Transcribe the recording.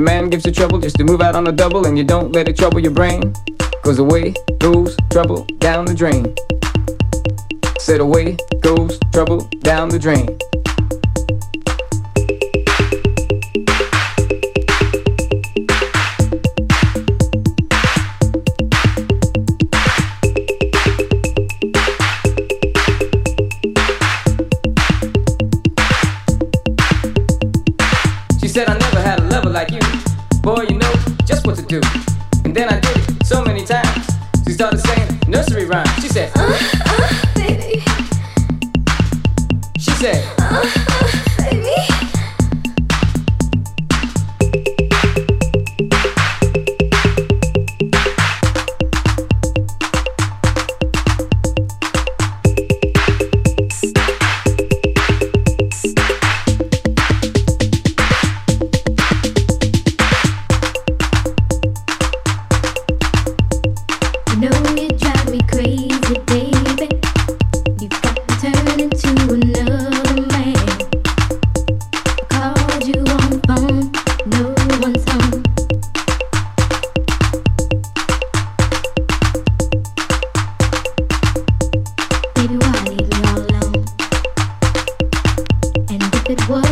your man gives you trouble just to move out on a double and you don't let it trouble your brain. Cause away goes trouble down the drain. Said away goes trouble down the drain. do. And then I did it so many times. She started saying nursery rhymes. She said. it was